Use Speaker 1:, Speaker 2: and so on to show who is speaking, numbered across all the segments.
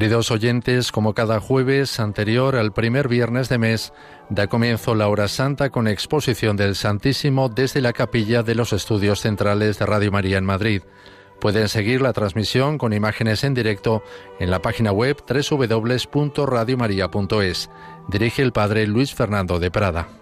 Speaker 1: Queridos oyentes, como cada jueves anterior al primer viernes de mes, da comienzo la hora santa con exposición del Santísimo desde la capilla de los estudios centrales de Radio María en Madrid. Pueden seguir la transmisión con imágenes en directo en la página web www.radiomaria.es. Dirige el Padre Luis Fernando de Prada.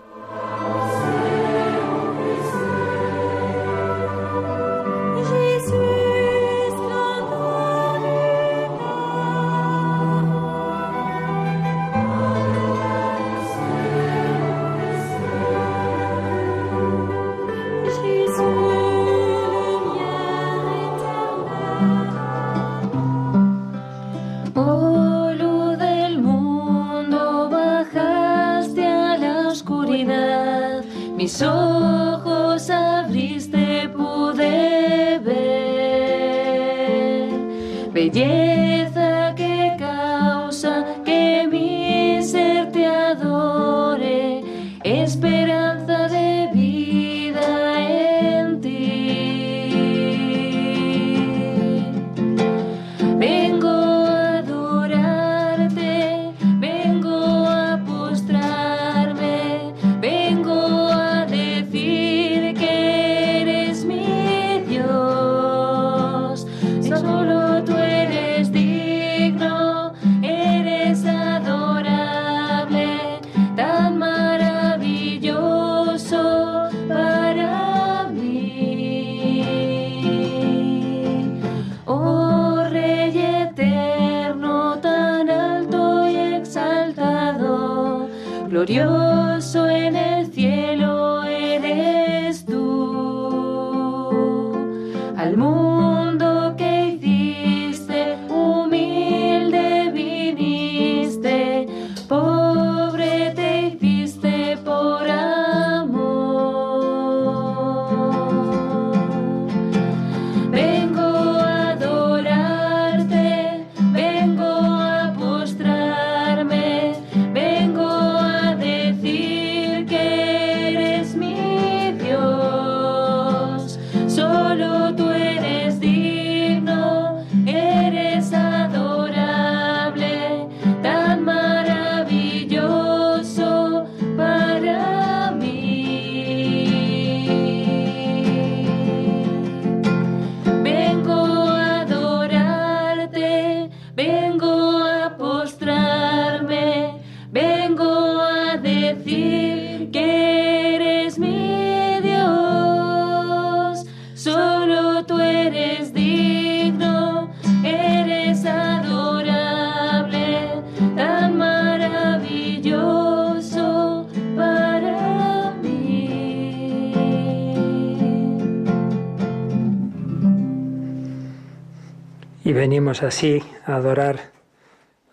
Speaker 2: Así a adorar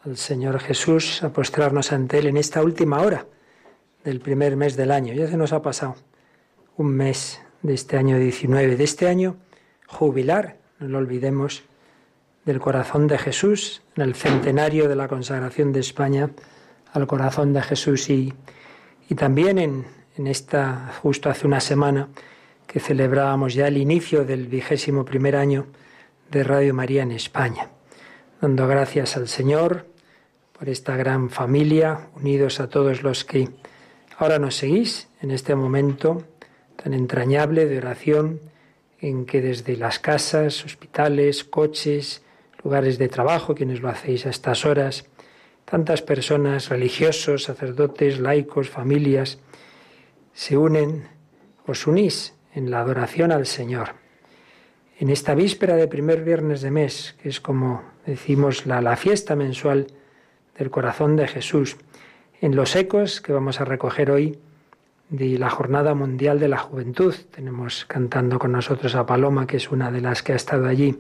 Speaker 2: al Señor Jesús, a postrarnos ante Él en esta última hora del primer mes del año. Ya se nos ha pasado un mes de este año 19, de este año jubilar, no lo olvidemos, del corazón de Jesús, en el centenario de la consagración de España al corazón de Jesús y, y también en, en esta, justo hace una semana, que celebrábamos ya el inicio del vigésimo primer año de Radio María en España, dando gracias al Señor por esta gran familia, unidos a todos los que ahora nos seguís en este momento tan entrañable de oración en que desde las casas, hospitales, coches, lugares de trabajo, quienes lo hacéis a estas horas, tantas personas, religiosos, sacerdotes, laicos, familias, se unen, os unís en la adoración al Señor en esta víspera de primer viernes de mes, que es como decimos la, la fiesta mensual del corazón de Jesús, en los ecos que vamos a recoger hoy de la Jornada Mundial de la Juventud. Tenemos cantando con nosotros a Paloma, que es una de las que ha estado allí.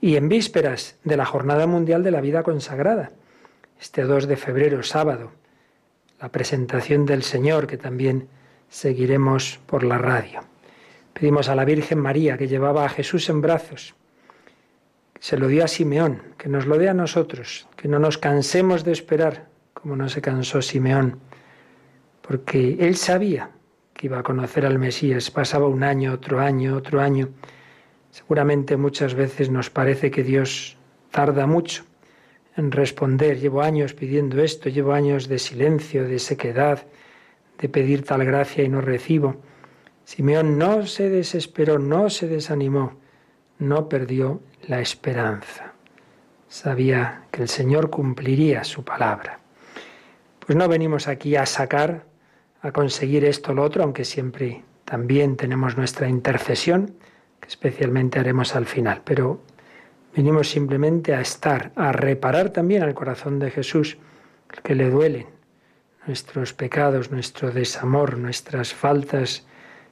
Speaker 2: Y en vísperas de la Jornada Mundial de la Vida Consagrada, este 2 de febrero, sábado, la presentación del Señor, que también seguiremos por la radio. Pedimos a la Virgen María, que llevaba a Jesús en brazos, se lo dio a Simeón, que nos lo dé a nosotros, que no nos cansemos de esperar, como no se cansó Simeón, porque él sabía que iba a conocer al Mesías. Pasaba un año, otro año, otro año. Seguramente muchas veces nos parece que Dios tarda mucho en responder. Llevo años pidiendo esto, llevo años de silencio, de sequedad, de pedir tal gracia y no recibo. Simeón no se desesperó, no se desanimó, no perdió la esperanza. Sabía que el Señor cumpliría su palabra. Pues no venimos aquí a sacar, a conseguir esto o lo otro, aunque siempre también tenemos nuestra intercesión, que especialmente haremos al final, pero venimos simplemente a estar, a reparar también al corazón de Jesús, que le duelen nuestros pecados, nuestro desamor, nuestras faltas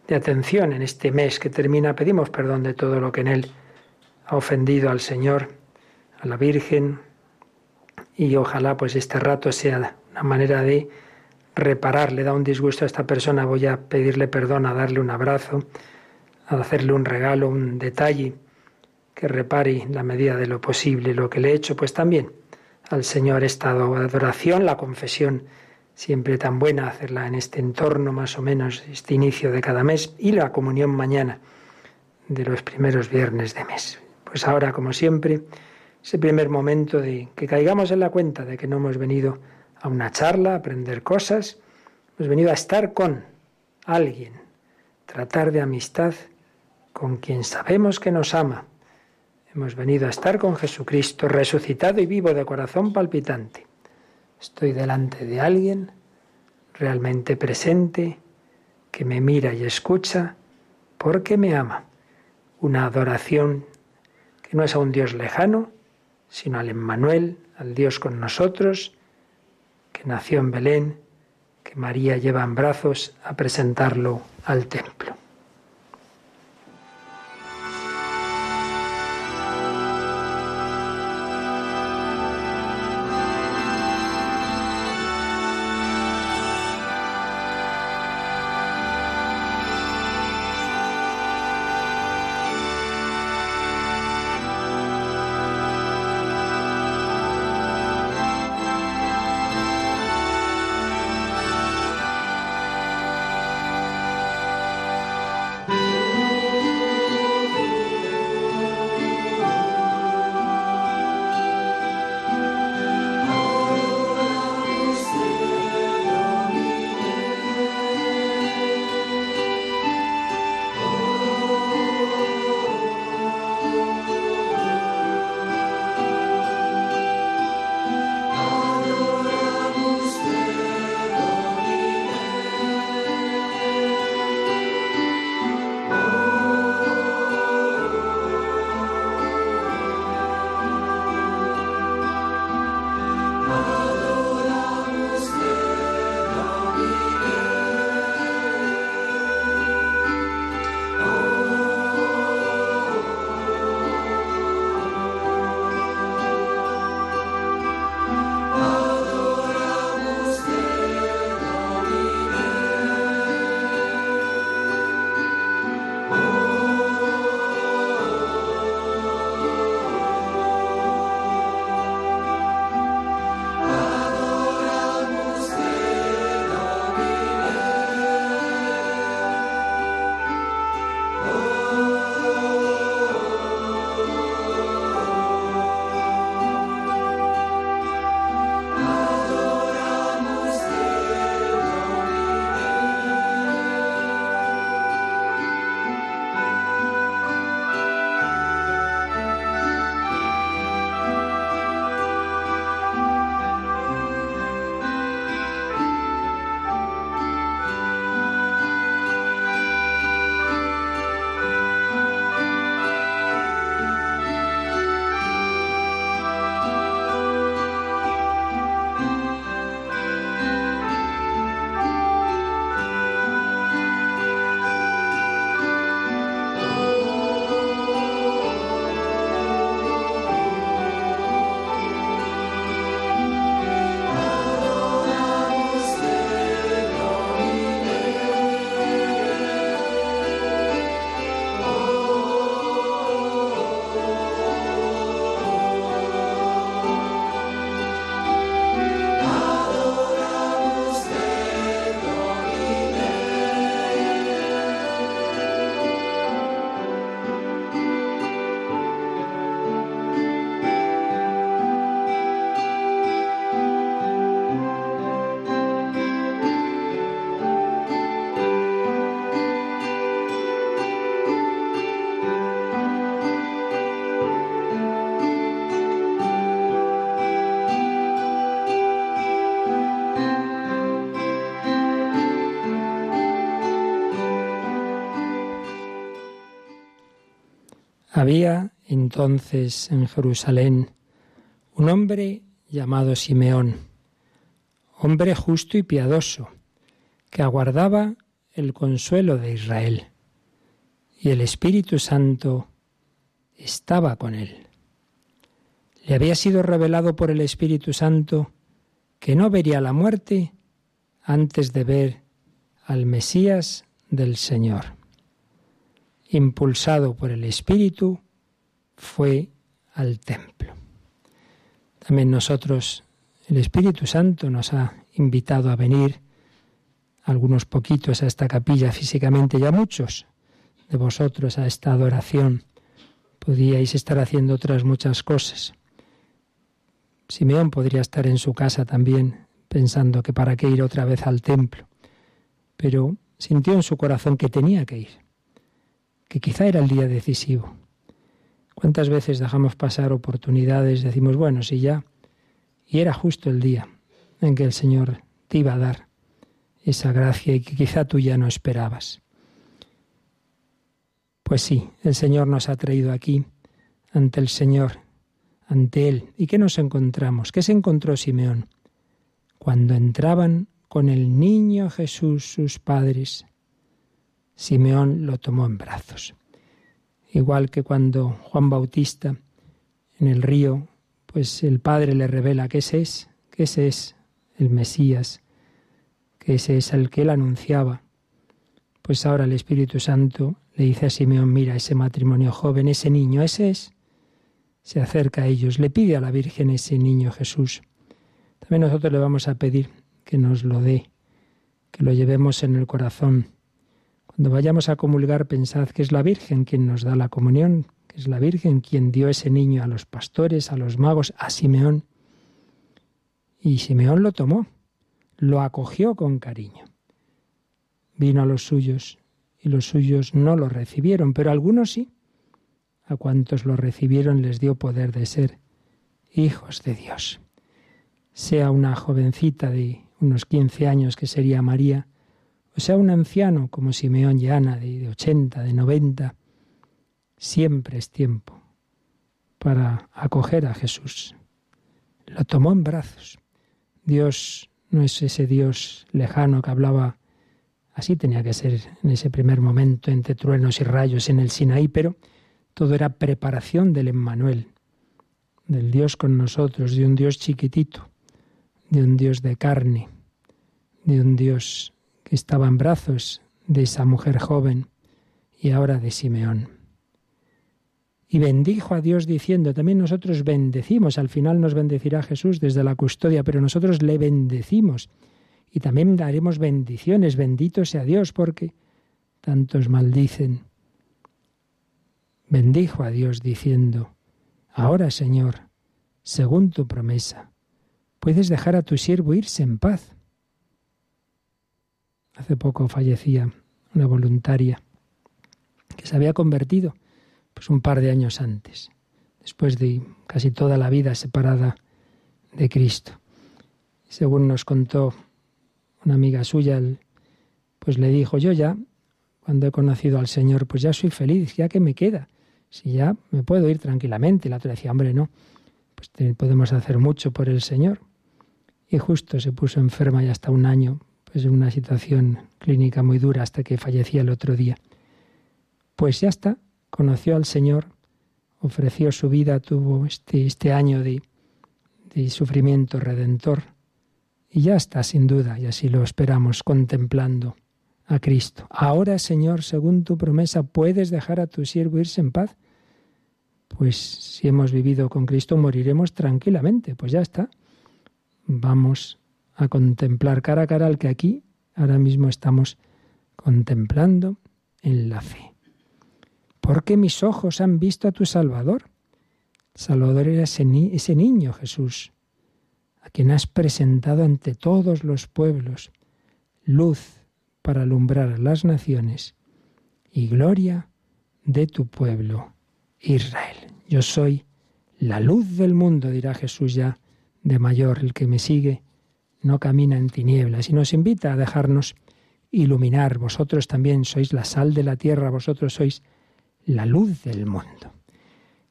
Speaker 2: de atención en este mes que termina. Pedimos perdón de todo lo que en él ha ofendido al Señor, a la Virgen, y ojalá pues este rato sea una manera de reparar, le da un disgusto a esta persona, voy a pedirle perdón, a darle un abrazo, a hacerle un regalo, un detalle que repare la medida de lo posible lo que le he hecho, pues también al Señor esta adoración, la confesión siempre tan buena hacerla en este entorno más o menos, este inicio de cada mes, y la comunión mañana de los primeros viernes de mes. Pues ahora, como siempre, ese primer momento de que caigamos en la cuenta de que no hemos venido a una charla, a aprender cosas, hemos venido a estar con alguien, tratar de amistad con quien sabemos que nos ama. Hemos venido a estar con Jesucristo resucitado y vivo de corazón palpitante. Estoy delante de alguien realmente presente, que me mira y escucha, porque me ama. Una adoración que no es a un Dios lejano, sino al Emmanuel, al Dios con nosotros, que nació en Belén, que María lleva en brazos a presentarlo al templo. Había entonces en Jerusalén un hombre llamado Simeón, hombre justo y piadoso, que aguardaba el consuelo de Israel. Y el Espíritu Santo estaba con él. Le había sido revelado por el Espíritu Santo que no vería la muerte antes de ver al Mesías del Señor. Impulsado por el Espíritu, fue al templo. También nosotros, el Espíritu Santo nos ha invitado a venir, algunos poquitos a esta capilla físicamente, ya muchos de vosotros a esta adoración. Podíais estar haciendo otras muchas cosas. Simeón podría estar en su casa también, pensando que para qué ir otra vez al templo. Pero sintió en su corazón que tenía que ir, que quizá era el día decisivo. ¿Cuántas veces dejamos pasar oportunidades? Decimos, bueno, si ya. Y era justo el día en que el Señor te iba a dar esa gracia y que quizá tú ya no esperabas. Pues sí, el Señor nos ha traído aquí, ante el Señor, ante Él. ¿Y qué nos encontramos? ¿Qué se encontró Simeón? Cuando entraban con el niño Jesús sus padres, Simeón lo tomó en brazos. Igual que cuando Juan Bautista en el río, pues el Padre le revela que ese es, que ese es el Mesías, que ese es el que él anunciaba. Pues ahora el Espíritu Santo le dice a Simeón, mira, ese matrimonio joven, ese niño, ese es. Se acerca a ellos, le pide a la Virgen ese niño Jesús. También nosotros le vamos a pedir que nos lo dé, que lo llevemos en el corazón. Cuando vayamos a comulgar, pensad que es la Virgen quien nos da la comunión, que es la Virgen quien dio ese niño a los pastores, a los magos, a Simeón. Y Simeón lo tomó, lo acogió con cariño. Vino a los suyos y los suyos no lo recibieron, pero algunos sí. A cuantos lo recibieron les dio poder de ser hijos de Dios sea una jovencita de unos 15 años que sería María, sea un anciano como Simeón y Ana de 80, de 90, siempre es tiempo para acoger a Jesús. Lo tomó en brazos. Dios no es ese Dios lejano que hablaba, así tenía que ser en ese primer momento entre truenos y rayos en el Sinaí, pero todo era preparación del Emmanuel, del Dios con nosotros, de un Dios chiquitito, de un Dios de carne, de un Dios que estaba en brazos de esa mujer joven y ahora de Simeón. Y bendijo a Dios diciendo, también nosotros bendecimos, al final nos bendecirá Jesús desde la custodia, pero nosotros le bendecimos y también daremos bendiciones, bendito sea Dios, porque tantos maldicen. Bendijo a Dios diciendo, ahora Señor, según tu promesa, puedes dejar a tu siervo irse en paz. Hace poco fallecía una voluntaria que se había convertido pues un par de años antes, después de casi toda la vida separada de Cristo. Según nos contó una amiga suya, pues le dijo, yo ya, cuando he conocido al Señor, pues ya soy feliz, ya que me queda, si ya me puedo ir tranquilamente. Y la otra decía, hombre, no, pues podemos hacer mucho por el Señor y justo se puso enferma ya hasta un año, pues una situación clínica muy dura hasta que fallecía el otro día. Pues ya está, conoció al Señor, ofreció su vida, tuvo este, este año de, de sufrimiento redentor y ya está sin duda, y así lo esperamos, contemplando a Cristo. Ahora, Señor, según tu promesa, ¿puedes dejar a tu siervo irse en paz? Pues si hemos vivido con Cristo, moriremos tranquilamente, pues ya está vamos a contemplar cara a cara al que aquí ahora mismo estamos contemplando en la fe. Porque mis ojos han visto a tu Salvador. Salvador era ese, ese niño Jesús, a quien has presentado ante todos los pueblos, luz para alumbrar a las naciones y gloria de tu pueblo, Israel. Yo soy la luz del mundo, dirá Jesús ya de mayor. El que me sigue no camina en tinieblas y nos invita a dejarnos iluminar. Vosotros también sois la sal de la tierra, vosotros sois la luz del mundo.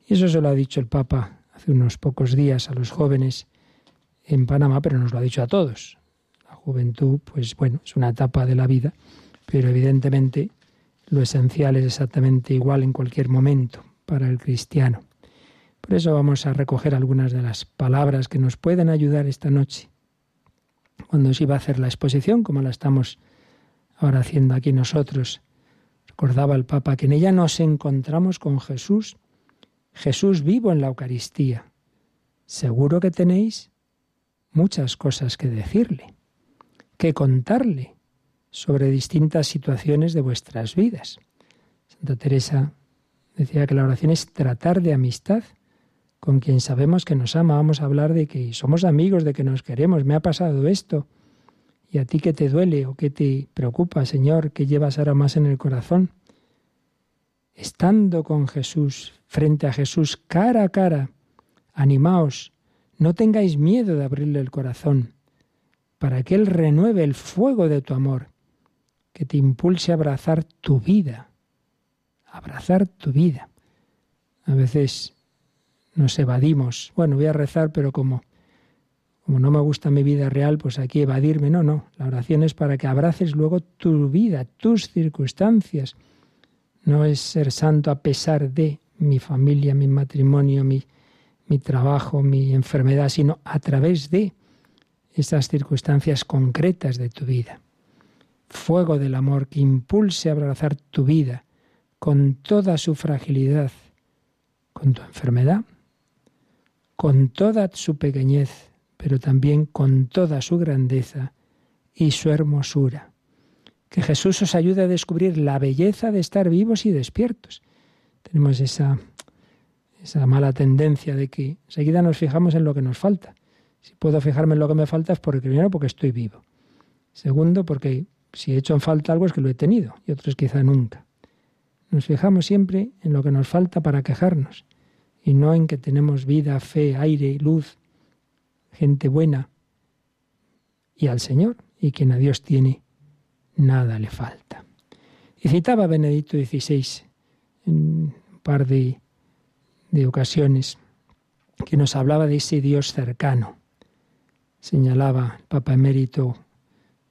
Speaker 2: Y eso se lo ha dicho el Papa hace unos pocos días a los jóvenes en Panamá, pero nos lo ha dicho a todos. La juventud, pues bueno, es una etapa de la vida, pero evidentemente lo esencial es exactamente igual en cualquier momento para el cristiano. Por eso vamos a recoger algunas de las palabras que nos pueden ayudar esta noche. Cuando se iba a hacer la exposición, como la estamos ahora haciendo aquí nosotros, recordaba el Papa que en ella nos encontramos con Jesús, Jesús vivo en la Eucaristía. Seguro que tenéis muchas cosas que decirle, que contarle sobre distintas situaciones de vuestras vidas. Santa Teresa decía que la oración es tratar de amistad con quien sabemos que nos ama, vamos a hablar de que somos amigos, de que nos queremos, me ha pasado esto. ¿Y a ti qué te duele o qué te preocupa, Señor? ¿Qué llevas ahora más en el corazón? Estando con Jesús, frente a Jesús, cara a cara, animaos, no tengáis miedo de abrirle el corazón, para que Él renueve el fuego de tu amor, que te impulse a abrazar tu vida, abrazar tu vida. A veces nos evadimos. Bueno, voy a rezar, pero como, como no me gusta mi vida real, pues aquí evadirme. No, no. La oración es para que abraces luego tu vida, tus circunstancias. No es ser santo a pesar de mi familia, mi matrimonio, mi, mi trabajo, mi enfermedad, sino a través de esas circunstancias concretas de tu vida. Fuego del amor que impulse a abrazar tu vida con toda su fragilidad, con tu enfermedad, con toda su pequeñez, pero también con toda su grandeza y su hermosura. Que Jesús os ayude a descubrir la belleza de estar vivos y despiertos. Tenemos esa, esa mala tendencia de que enseguida nos fijamos en lo que nos falta. Si puedo fijarme en lo que me falta es porque primero porque estoy vivo. Segundo, porque si he hecho en falta algo es que lo he tenido y otros quizá nunca. Nos fijamos siempre en lo que nos falta para quejarnos y no en que tenemos vida, fe, aire, luz, gente buena y al Señor, y quien a Dios tiene, nada le falta. Y citaba Benedicto XVI en un par de, de ocasiones que nos hablaba de ese Dios cercano. Señalaba el Papa Emérito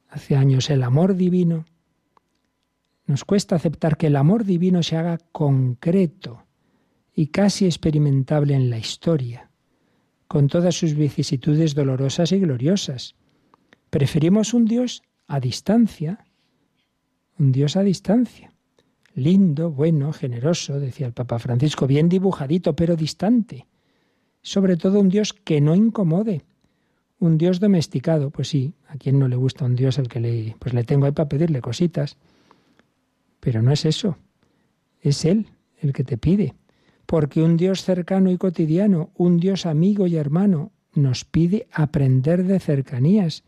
Speaker 2: hace años el amor divino. Nos cuesta aceptar que el amor divino se haga concreto y casi experimentable en la historia, con todas sus vicisitudes dolorosas y gloriosas. Preferimos un Dios a distancia, un Dios a distancia, lindo, bueno, generoso, decía el Papa Francisco, bien dibujadito, pero distante. Sobre todo un Dios que no incomode, un Dios domesticado. Pues sí, a quien no le gusta un Dios al que le, pues le tengo ahí para pedirle cositas. Pero no es eso, es Él el que te pide porque un Dios cercano y cotidiano, un Dios amigo y hermano, nos pide aprender de cercanías,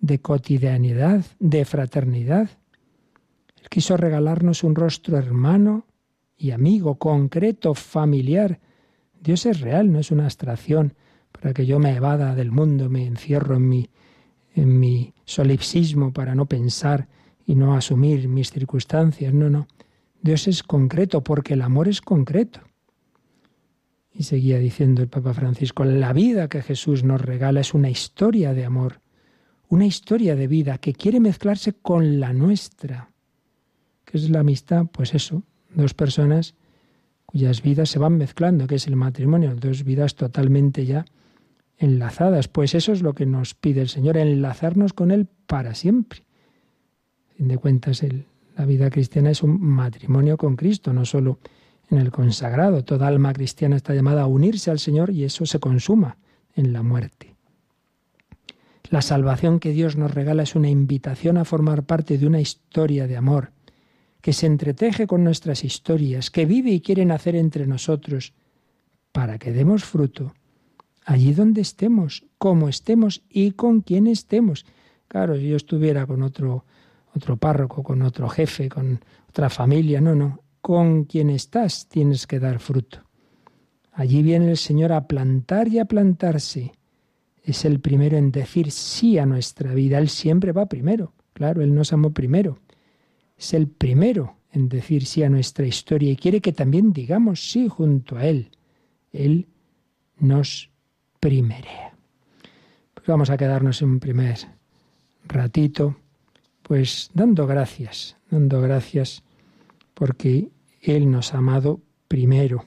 Speaker 2: de cotidianidad, de fraternidad. Él quiso regalarnos un rostro hermano y amigo, concreto, familiar. Dios es real, no es una abstracción para que yo me evada del mundo, me encierro en mi, en mi solipsismo para no pensar y no asumir mis circunstancias. No, no. Dios es concreto porque el amor es concreto. Y seguía diciendo el Papa Francisco, la vida que Jesús nos regala es una historia de amor, una historia de vida que quiere mezclarse con la nuestra. ¿Qué es la amistad? Pues eso, dos personas cuyas vidas se van mezclando, que es el matrimonio, dos vidas totalmente ya enlazadas. Pues eso es lo que nos pide el Señor, enlazarnos con Él para siempre. Fin de cuentas, la vida cristiana es un matrimonio con Cristo, no solo en el consagrado. Toda alma cristiana está llamada a unirse al Señor y eso se consuma en la muerte. La salvación que Dios nos regala es una invitación a formar parte de una historia de amor, que se entreteje con nuestras historias, que vive y quiere nacer entre nosotros, para que demos fruto allí donde estemos, como estemos y con quien estemos. Claro, si yo estuviera con otro, otro párroco, con otro jefe, con otra familia, no, no con quien estás tienes que dar fruto. Allí viene el Señor a plantar y a plantarse. Es el primero en decir sí a nuestra vida. Él siempre va primero. Claro, Él nos amó primero. Es el primero en decir sí a nuestra historia y quiere que también digamos sí junto a Él.
Speaker 1: Él nos primerea. Pues vamos a quedarnos un primer ratito, pues dando gracias, dando gracias porque Él nos ha amado primero,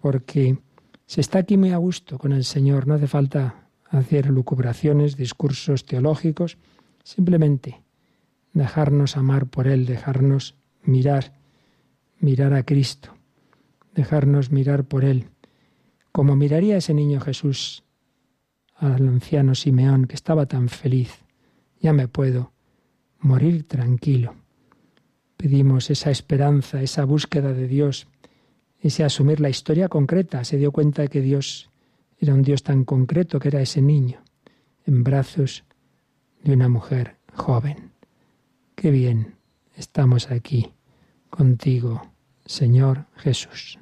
Speaker 1: porque se está aquí muy a gusto con el Señor, no hace falta hacer lucubraciones, discursos teológicos, simplemente dejarnos amar por Él, dejarnos mirar, mirar a Cristo, dejarnos mirar por Él, como miraría ese niño Jesús al anciano Simeón que estaba tan feliz, ya me puedo morir tranquilo. Pedimos esa esperanza, esa búsqueda de Dios, ese asumir la historia concreta. Se dio cuenta de que Dios era un Dios tan concreto que era ese niño en brazos de una mujer joven. Qué bien estamos aquí contigo, Señor Jesús.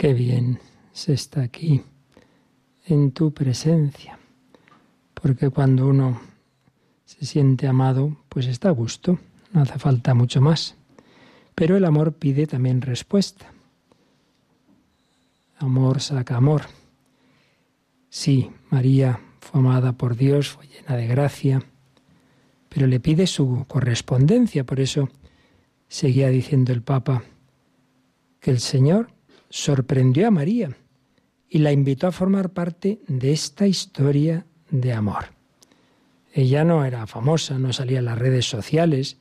Speaker 2: Qué bien se está aquí, en tu presencia, porque cuando uno se siente amado, pues está a gusto, no hace falta mucho más. Pero el amor pide también respuesta. Amor saca amor. Sí, María fue amada por Dios, fue llena de gracia, pero le pide su correspondencia. Por eso seguía diciendo el Papa que el Señor sorprendió a María y la invitó a formar parte de esta historia de amor. Ella no era famosa, no salía en las redes sociales,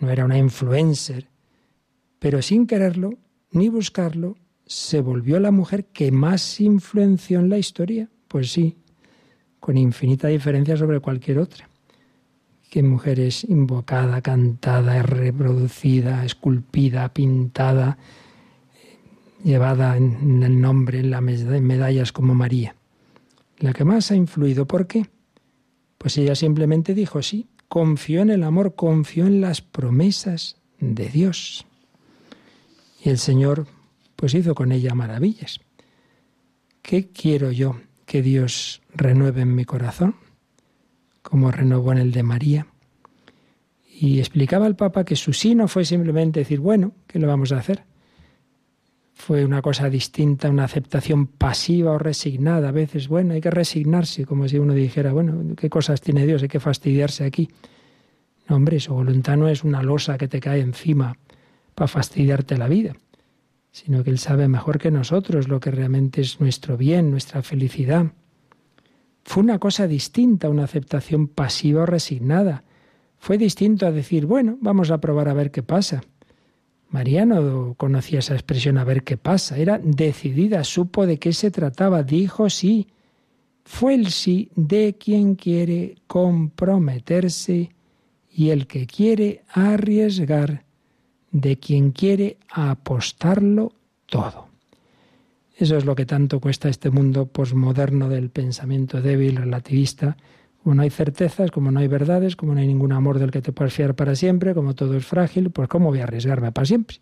Speaker 2: no era una influencer, pero sin quererlo ni buscarlo, se volvió la mujer que más influenció en la historia. Pues sí, con infinita diferencia sobre cualquier otra. Qué mujer es invocada, cantada, reproducida, esculpida, pintada, llevada en el nombre, en las medallas como María. La que más ha influido, ¿por qué? Pues ella simplemente dijo sí, confió en el amor, confió en las promesas de Dios. Y el Señor pues hizo con ella maravillas. ¿Qué quiero yo que Dios renueve en mi corazón? Como renovó en el de María. Y explicaba al Papa que su sí no fue simplemente decir, bueno, ¿qué lo vamos a hacer? Fue una cosa distinta, una aceptación pasiva o resignada. A veces, bueno, hay que resignarse, como si uno dijera, bueno, ¿qué cosas tiene Dios? Hay que fastidiarse aquí. No, hombre, su voluntad no es una losa que te cae encima para fastidiarte la vida, sino que Él sabe mejor que nosotros lo que realmente es nuestro bien, nuestra felicidad. Fue una cosa distinta, una aceptación pasiva o resignada. Fue distinto a decir, bueno, vamos a probar a ver qué pasa. María no conocía esa expresión a ver qué pasa, era decidida, supo de qué se trataba, dijo sí. Fue el sí de quien quiere comprometerse y el que quiere arriesgar, de quien quiere apostarlo todo. Eso es lo que tanto cuesta este mundo posmoderno del pensamiento débil, relativista, como no hay certezas, como no hay verdades, como no hay ningún amor del que te puedas fiar para siempre, como todo es frágil, pues ¿cómo voy a arriesgarme para siempre?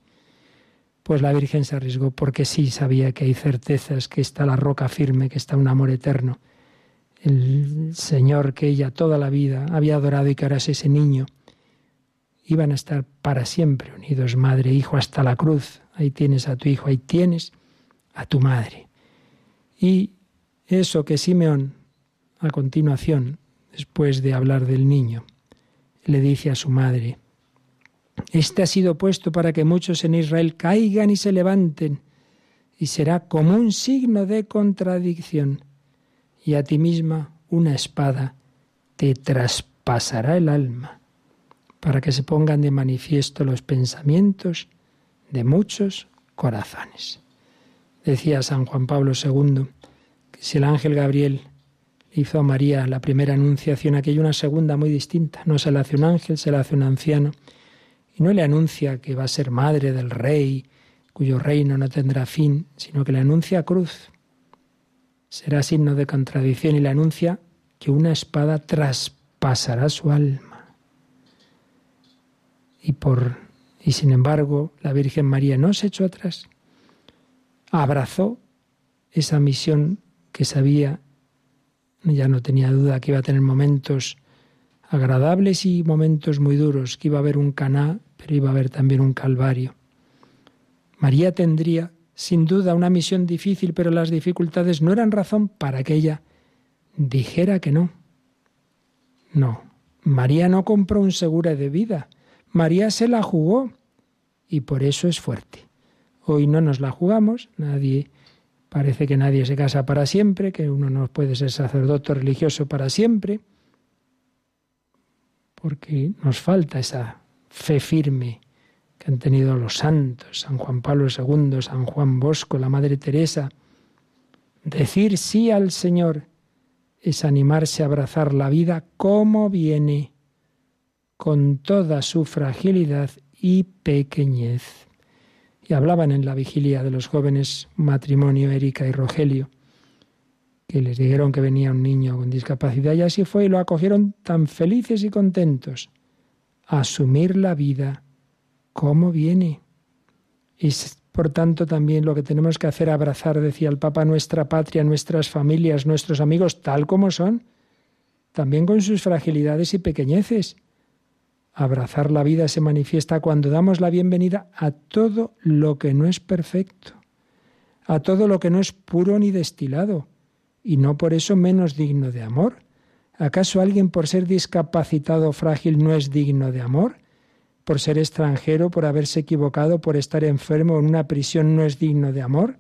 Speaker 2: Pues la Virgen se arriesgó porque sí sabía que hay certezas, que está la roca firme, que está un amor eterno. El Señor que ella toda la vida había adorado y que ahora es ese niño, iban a estar para siempre unidos, madre e hijo, hasta la cruz. Ahí tienes a tu hijo, ahí tienes a tu madre. Y eso que Simeón, a continuación, después de hablar del niño. Le dice a su madre, Este ha sido puesto para que muchos en Israel caigan y se levanten, y será como un signo de contradicción, y a ti misma una espada te traspasará el alma, para que se pongan de manifiesto los pensamientos de muchos corazones. Decía San Juan Pablo II que si el ángel Gabriel hizo a María la primera anunciación, aquí hay una segunda muy distinta. No se le hace un ángel, se le hace un anciano. Y no le anuncia que va a ser madre del rey, cuyo reino no tendrá fin, sino que le anuncia cruz. Será signo de contradicción y le anuncia que una espada traspasará su alma. Y por y sin embargo, la Virgen María no se echó atrás. Abrazó esa misión que sabía ya no tenía duda que iba a tener momentos agradables y momentos muy duros, que iba a haber un caná, pero iba a haber también un calvario. María tendría, sin duda, una misión difícil, pero las dificultades no eran razón para que ella dijera que no. No, María no compró un seguro de vida, María se la jugó y por eso es fuerte. Hoy no nos la jugamos, nadie Parece que nadie se casa para siempre, que uno no puede ser sacerdote religioso para siempre, porque nos falta esa fe firme que han tenido los santos, San Juan Pablo II, San Juan Bosco, la Madre Teresa. Decir sí al Señor es animarse a abrazar la vida como viene, con toda su fragilidad y pequeñez. Hablaban en la vigilia de los jóvenes matrimonio Erika y Rogelio, que les dijeron que venía un niño con discapacidad y así fue y lo acogieron tan felices y contentos. Asumir la vida como viene. Es por tanto también lo que tenemos que hacer abrazar, decía el Papa, nuestra patria, nuestras familias, nuestros amigos, tal como son, también con sus fragilidades y pequeñeces. Abrazar la vida se manifiesta cuando damos la bienvenida a todo lo que no es perfecto, a todo lo que no es puro ni destilado, y no por eso menos digno de amor. ¿Acaso alguien por ser discapacitado o frágil no es digno de amor? por ser extranjero, por haberse equivocado, por estar enfermo en una prisión, no es digno de amor?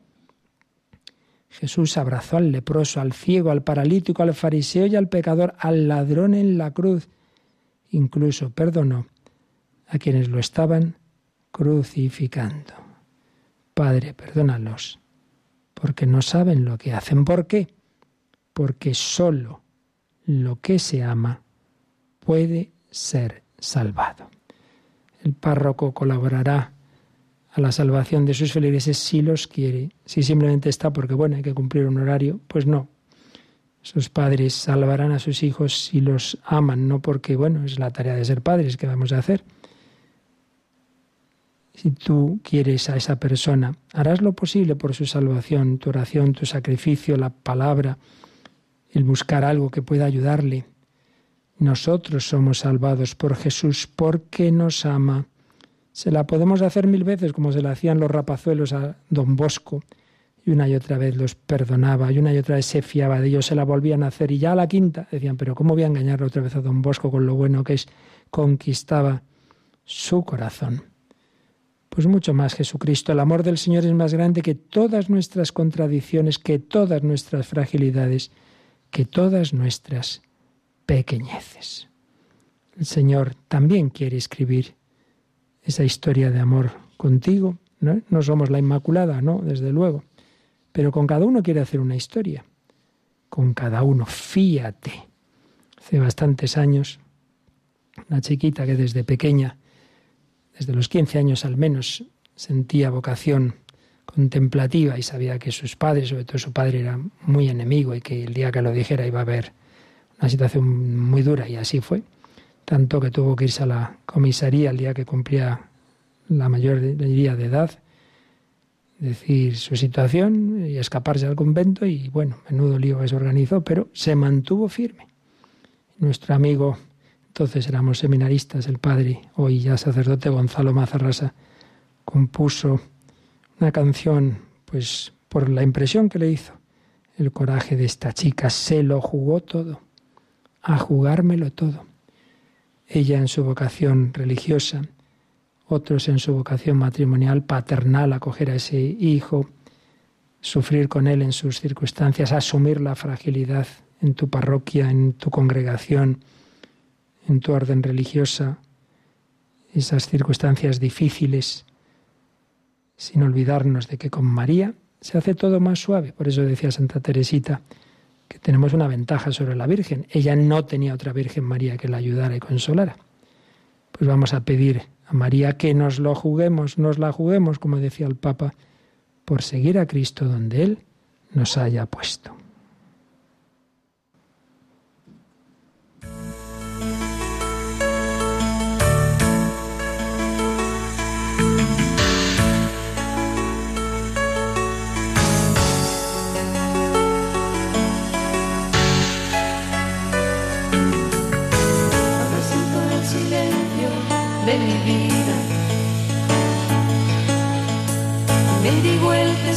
Speaker 2: Jesús abrazó al leproso, al ciego, al paralítico, al fariseo y al pecador, al ladrón en la cruz. Incluso perdonó a quienes lo estaban crucificando. Padre, perdónalos, porque no saben lo que hacen. ¿Por qué? Porque sólo lo que se ama puede ser salvado el párroco colaborará a la salvación de sus feligreses si los quiere. Si simplemente está porque, bueno, hay que cumplir un horario, pues no. Sus padres salvarán a sus hijos si los aman, no porque, bueno, es la tarea de ser padres que vamos a hacer. Si tú quieres a esa persona, harás lo posible por su salvación, tu oración, tu sacrificio, la palabra, el buscar algo que pueda ayudarle. Nosotros somos salvados por Jesús porque nos ama. Se la podemos hacer mil veces como se la hacían los rapazuelos a don Bosco. Y una y otra vez los perdonaba, y una y otra vez se fiaba de ellos, se la volvían a hacer. Y ya a la quinta decían, pero ¿cómo voy a engañar otra vez a don Bosco con lo bueno que es? Conquistaba su corazón. Pues mucho más Jesucristo. El amor del Señor es más grande que todas nuestras contradicciones, que todas nuestras fragilidades, que todas nuestras pequeñeces. El Señor también quiere escribir esa historia de amor contigo. ¿no? no somos la Inmaculada, no, desde luego. Pero con cada uno quiere hacer una historia. Con cada uno, fíate. Hace bastantes años, una chiquita que desde pequeña, desde los 15 años al menos, sentía vocación contemplativa y sabía que sus padres, sobre todo su padre, era muy enemigo y que el día que lo dijera iba a haber una situación muy dura y así fue. Tanto que tuvo que irse a la comisaría el día que cumplía la mayoría de edad, decir su situación y escaparse al convento y bueno, menudo lío que se organizó, pero se mantuvo firme. Nuestro amigo, entonces éramos seminaristas, el padre, hoy ya sacerdote Gonzalo Mazarrasa, compuso una canción pues por la impresión que le hizo el coraje de esta chica, se lo jugó todo a jugármelo todo. Ella en su vocación religiosa, otros en su vocación matrimonial, paternal, acoger a ese hijo, sufrir con él en sus circunstancias, asumir la fragilidad en tu parroquia, en tu congregación, en tu orden religiosa, esas circunstancias difíciles, sin olvidarnos de que con María se hace todo más suave. Por eso decía Santa Teresita, que tenemos una ventaja sobre la Virgen. Ella no tenía otra Virgen María que la ayudara y consolara. Pues vamos a pedir a María que nos lo juguemos, nos la juguemos, como decía el Papa, por seguir a Cristo donde Él nos haya puesto.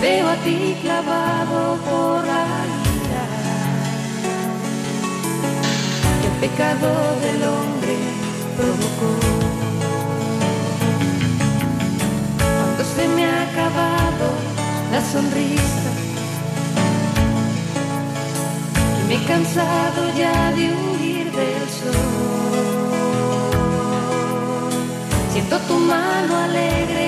Speaker 3: veo a ti clavado por la vida
Speaker 4: pecado del hombre provocó. Cuando se me ha acabado la sonrisa y me he cansado ya de huir del sol, siento tu mano alegre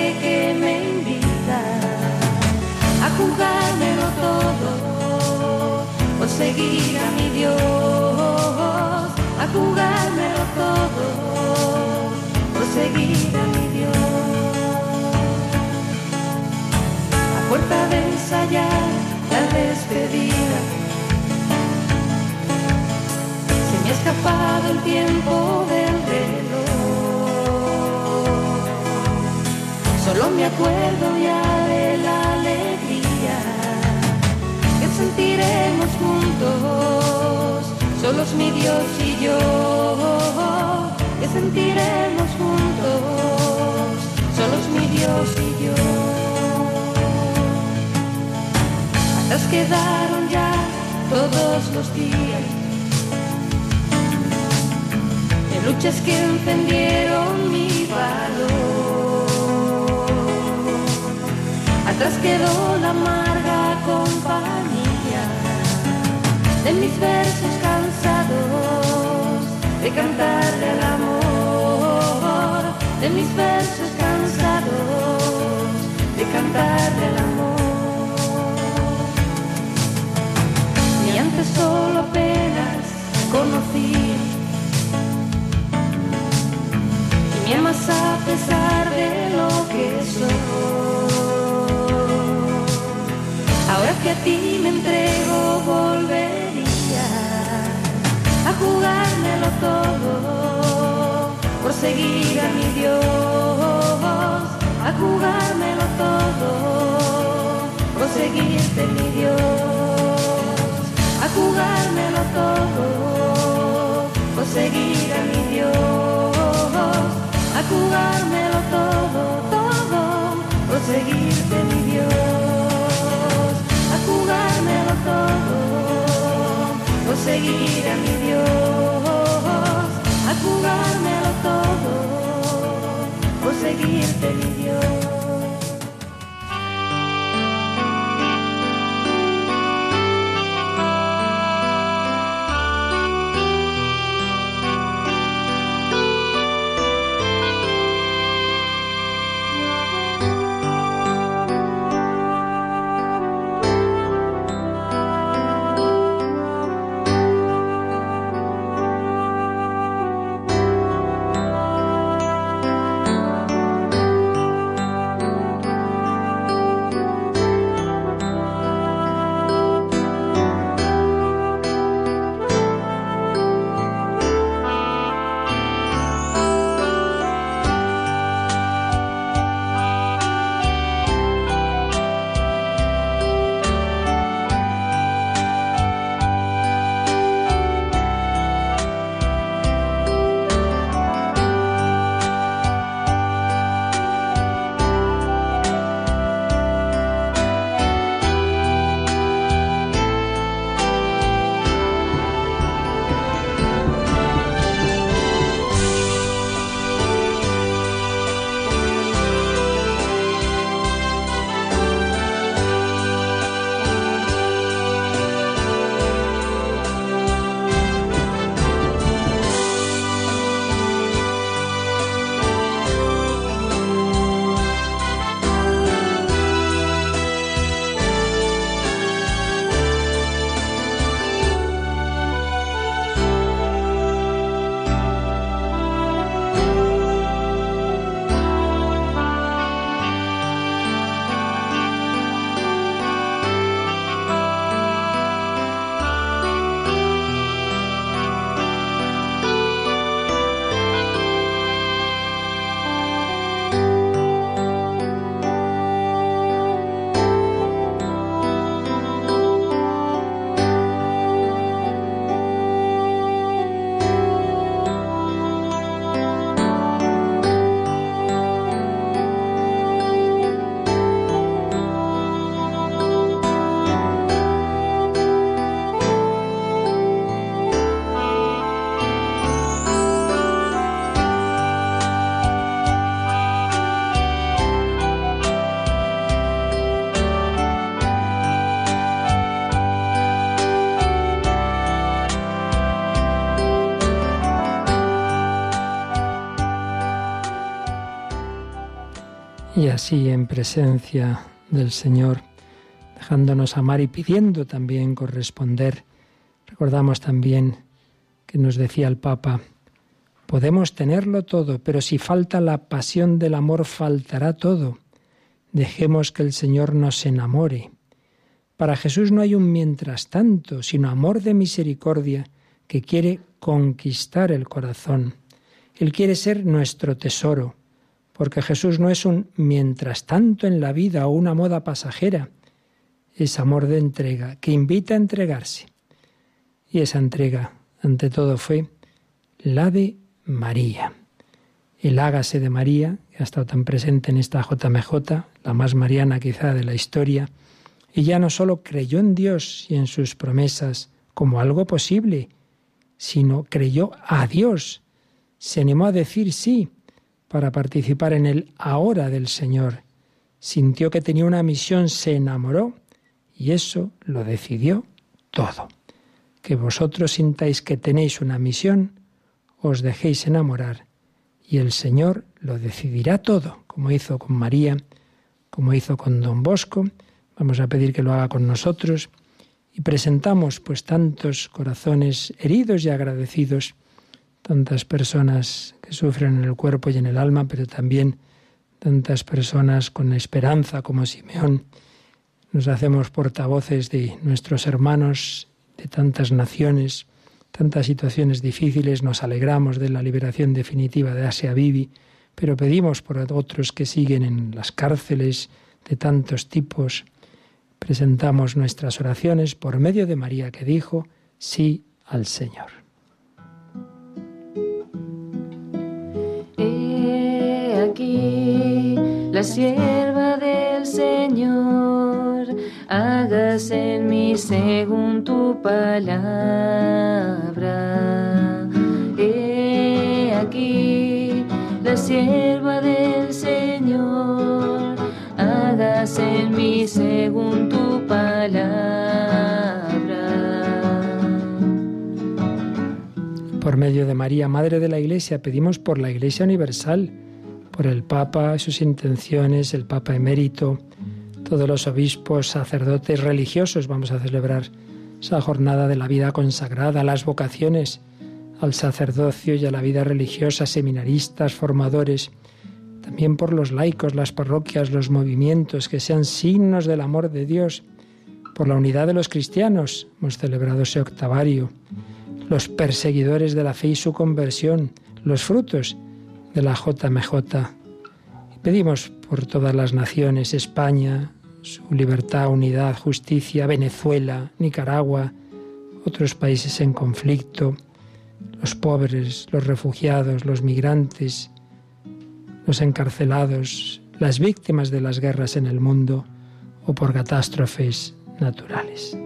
Speaker 4: jugármelo todo por seguir a mi Dios a jugármelo todo por seguir a mi Dios. A puerta de ensayar la despedida, se me ha escapado el tiempo del reloj. Solo me acuerdo ya sentiremos juntos solos mi Dios y yo, que sentiremos juntos, solos mi Dios y yo. Atrás quedaron ya todos los días de luchas que encendieron mi valor. Atrás quedó la amarga compañía de mis versos de cantarle al amor, de mis versos cansados, de cantarle al amor. Ni antes solo apenas conocí, y me amas a pesar de lo que soy. Ahora que a ti me entrego, volvería a jugármelo todo por seguir a mi Dios, a jugármelo todo por seguirte mi Dios, a jugármelo todo por seguir a mi Dios, a jugármelo todo, todo por seguirte seguir a mi Dios, a jugármelo todo, por seguirte mi Dios.
Speaker 2: Y así en presencia del Señor, dejándonos amar y pidiendo también corresponder, recordamos también que nos decía el Papa, podemos tenerlo todo, pero si falta la pasión del amor, faltará todo. Dejemos que el Señor nos enamore. Para Jesús no hay un mientras tanto, sino amor de misericordia que quiere conquistar el corazón. Él quiere ser nuestro tesoro, porque Jesús no es un mientras tanto en la vida o una moda pasajera, es amor de entrega, que invita a entregarse. Y esa entrega, ante todo, fue la de María. El hágase de María, que ha estado tan presente en esta JMJ, la más mariana quizá de la historia, ella no solo creyó en Dios y en sus promesas como algo posible, sino creyó a Dios, se animó a decir sí para participar en el ahora del Señor, sintió que tenía una misión, se enamoró y eso lo decidió todo. Que vosotros sintáis que tenéis una misión, os dejéis enamorar y el Señor lo decidirá todo, como hizo con María, como hizo con Don Bosco. Vamos a pedir que lo haga con nosotros y presentamos pues tantos corazones heridos y agradecidos, tantas personas que sufren en el cuerpo y en el alma, pero también tantas personas con esperanza como Simeón. Nos hacemos portavoces de nuestros hermanos de tantas naciones, tantas situaciones difíciles, nos alegramos de la liberación definitiva de Asia Bibi, pero pedimos por otros que siguen en las cárceles de tantos tipos, presentamos nuestras oraciones por medio de María que dijo sí al Señor.
Speaker 1: Sierva del Señor, hágase en mí según tu palabra. He aquí la sierva del Señor, hágase en mí según tu palabra.
Speaker 2: Por medio de María, Madre de la Iglesia, pedimos por la Iglesia Universal, por el Papa, sus intenciones, el Papa emérito, todos los obispos, sacerdotes, religiosos. Vamos a celebrar esa jornada de la vida consagrada, las vocaciones al sacerdocio y a la vida religiosa, seminaristas, formadores, también por los laicos, las parroquias, los movimientos, que sean signos del amor de Dios, por la unidad de los cristianos. Hemos celebrado ese octavario, los perseguidores de la fe y su conversión, los frutos de la JMJ. Pedimos por todas las naciones, España, su libertad, unidad, justicia, Venezuela, Nicaragua, otros países en conflicto, los pobres, los refugiados, los migrantes, los encarcelados, las víctimas de las guerras en el mundo o por catástrofes naturales.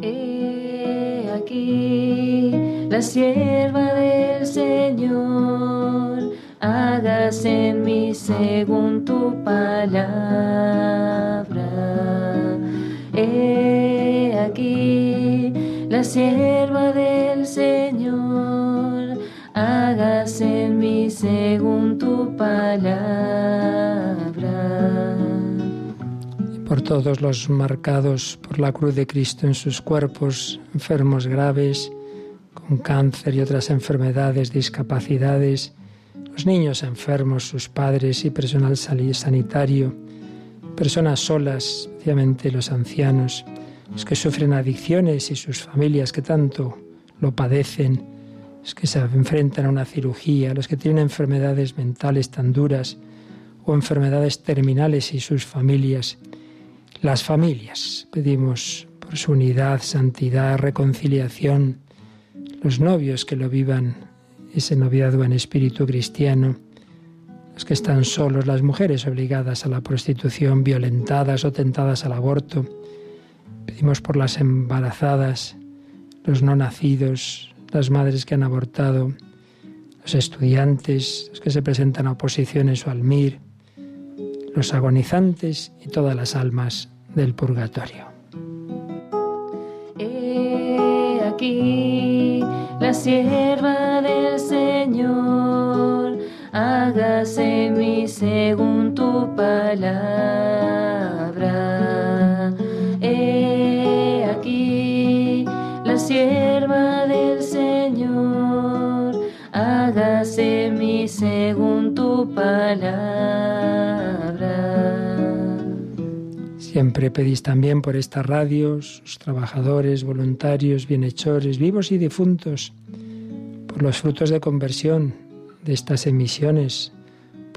Speaker 1: He aquí la sierva Señor, hágase en mí según tu palabra. He aquí la sierva del Señor, hágase en mí según tu palabra.
Speaker 2: por todos los marcados por la cruz de Cristo en sus cuerpos, enfermos graves, con cáncer y otras enfermedades, discapacidades, los niños enfermos, sus padres y personal sanitario, personas solas, especialmente los ancianos, los que sufren adicciones y sus familias que tanto lo padecen, los que se enfrentan a una cirugía, los que tienen enfermedades mentales tan duras o enfermedades terminales y sus familias. Las familias, pedimos por su unidad, santidad, reconciliación, los novios que lo vivan, ese noviazgo en espíritu cristiano, los que están solos, las mujeres obligadas a la prostitución, violentadas o tentadas al aborto. Pedimos por las embarazadas, los no nacidos, las madres que han abortado, los estudiantes, los que se presentan a oposiciones o al MIR, los agonizantes y todas las almas del purgatorio.
Speaker 1: Aquí la sierva del Señor, hágase mí según tu palabra. He aquí la sierva del Señor, hágase mi según tu palabra.
Speaker 2: Siempre pedís también por esta radio, sus trabajadores, voluntarios, bienhechores, vivos y difuntos, por los frutos de conversión de estas emisiones,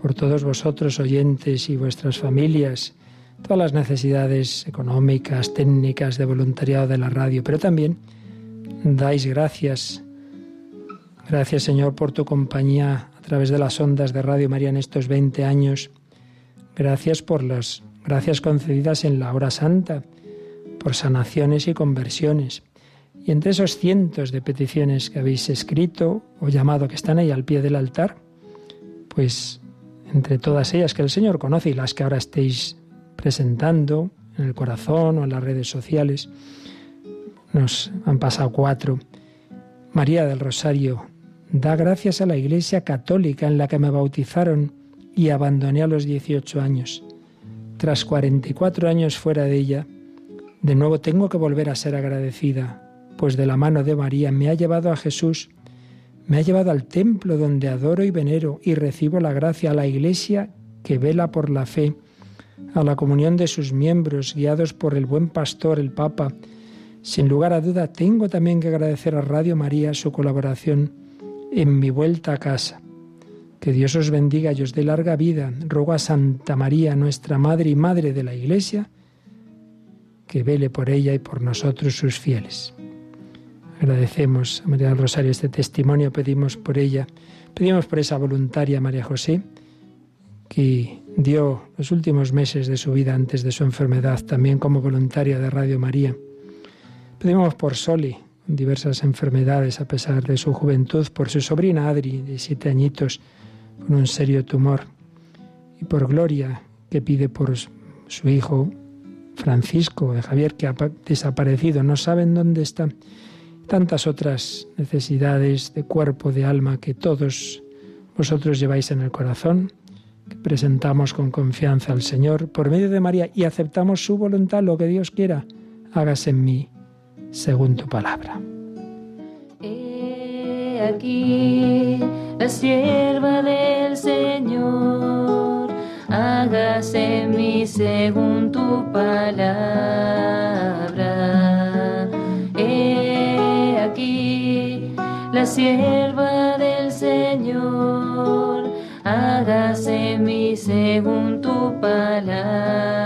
Speaker 2: por todos vosotros oyentes y vuestras familias, todas las necesidades económicas, técnicas, de voluntariado de la radio, pero también dais gracias. Gracias Señor por tu compañía a través de las ondas de Radio María en estos 20 años. Gracias por las gracias concedidas en la hora santa, por sanaciones y conversiones. Y entre esos cientos de peticiones que habéis escrito o llamado que están ahí al pie del altar, pues entre todas ellas que el Señor conoce y las que ahora estéis presentando en el corazón o en las redes sociales, nos han pasado cuatro. María del Rosario, da gracias a la Iglesia Católica en la que me bautizaron y abandoné a los 18 años. Tras 44 años fuera de ella, de nuevo tengo que volver a ser agradecida, pues de la mano de María me ha llevado a Jesús, me ha llevado al templo donde adoro y venero y recibo la gracia, a la Iglesia que vela por la fe, a la comunión de sus miembros, guiados por el buen pastor, el Papa. Sin lugar a duda, tengo también que agradecer a Radio María su colaboración en mi vuelta a casa. Que Dios os bendiga y os dé larga vida. Ruego a Santa María, nuestra Madre y Madre de la Iglesia, que vele por ella y por nosotros sus fieles. Agradecemos a María del Rosario este testimonio, pedimos por ella, pedimos por esa voluntaria María José, que dio los últimos meses de su vida antes de su enfermedad también como voluntaria de Radio María. Pedimos por Soli, con diversas enfermedades a pesar de su juventud, por su sobrina Adri, de siete añitos, con un serio tumor, y por Gloria, que pide por su hijo Francisco de Javier, que ha desaparecido, no saben dónde está. Tantas otras necesidades de cuerpo, de alma, que todos vosotros lleváis en el corazón, que presentamos con confianza al Señor por medio de María y aceptamos su voluntad, lo que Dios quiera, hágase en mí según tu palabra.
Speaker 1: Aquí la sierva del Señor, hágase mí según tu palabra. He aquí la sierva del Señor, hágase mí según tu palabra.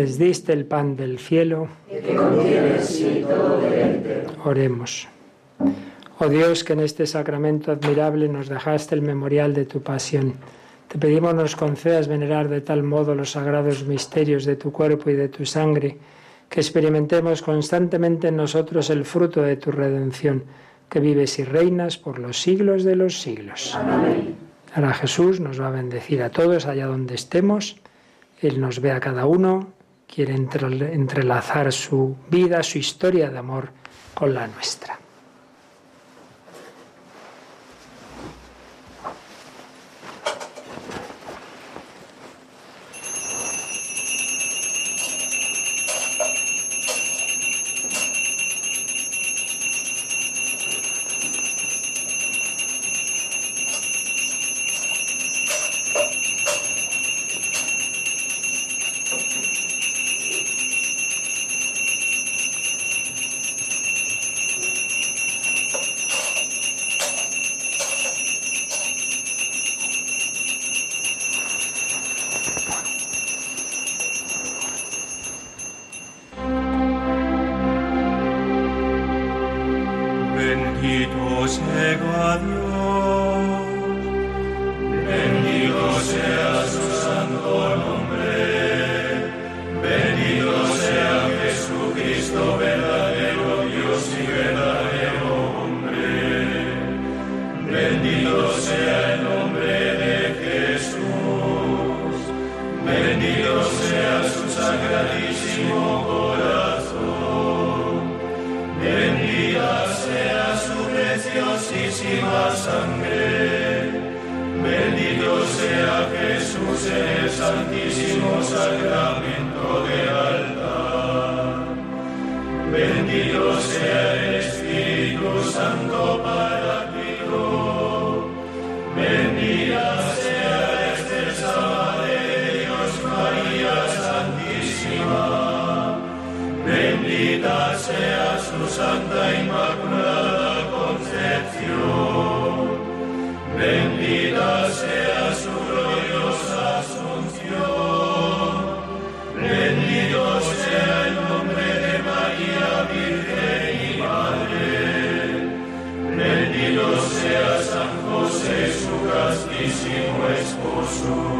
Speaker 3: Les diste el pan del cielo. Oremos. Oh Dios, que en este sacramento admirable nos dejaste el memorial de tu pasión. Te pedimos nos concedas venerar de tal modo los sagrados misterios de tu cuerpo y de tu sangre, que experimentemos constantemente en nosotros el fruto de tu redención, que vives y reinas por los siglos de los siglos. Amén. Ahora Jesús nos va a bendecir a todos allá donde estemos. Él nos ve a cada uno quiere entrelazar su vida, su historia de amor con la nuestra. sangre. Bendito sea Jesús en el Santísimo Sacramento del altar. Bendito sea el Espíritu Santo para ti. Oh. Bendita sea este sábado de Dios María Santísima. Bendita sea su sangre. So.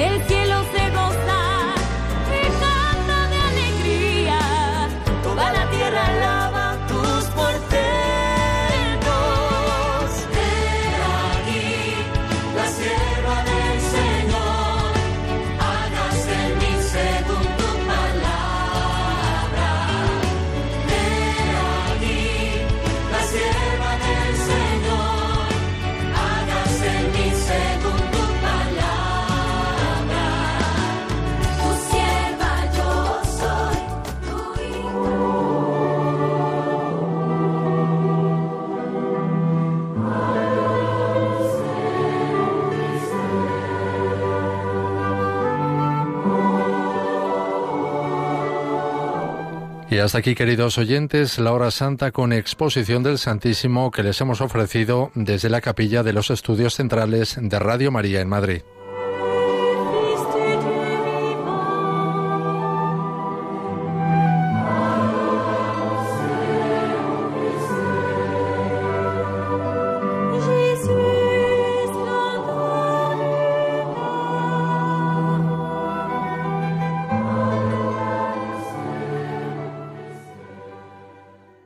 Speaker 1: el
Speaker 5: hasta aquí, queridos oyentes, la hora santa con exposición del Santísimo que les hemos ofrecido desde la capilla de los estudios centrales de Radio María en Madrid.